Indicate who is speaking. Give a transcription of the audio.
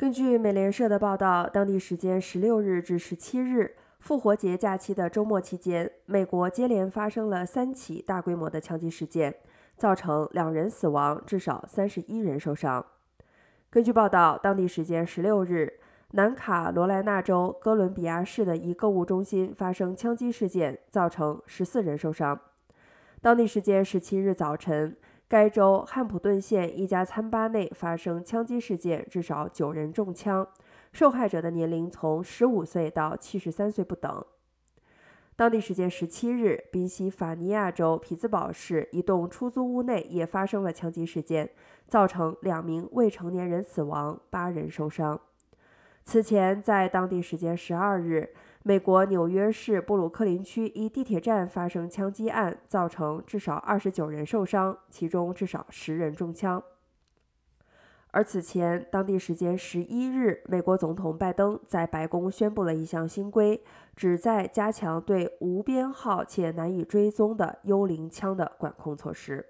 Speaker 1: 根据美联社的报道，当地时间十六日至十七日复活节假期的周末期间，美国接连发生了三起大规模的枪击事件，造成两人死亡，至少三十一人受伤。根据报道，当地时间十六日，南卡罗来纳州哥伦比亚市的一购物中心发生枪击事件，造成十四人受伤。当地时间十七日早晨。该州汉普顿县一家餐吧内发生枪击事件，至少九人中枪，受害者的年龄从十五岁到七十三岁不等。当地时间十七日，宾夕法尼亚州匹兹堡市一栋出租屋内也发生了枪击事件，造成两名未成年人死亡，八人受伤。此前，在当地时间十二日。美国纽约市布鲁克林区一地铁站发生枪击案，造成至少二十九人受伤，其中至少十人中枪。而此前，当地时间十一日，美国总统拜登在白宫宣布了一项新规，旨在加强对无编号且难以追踪的幽灵枪的管控措施。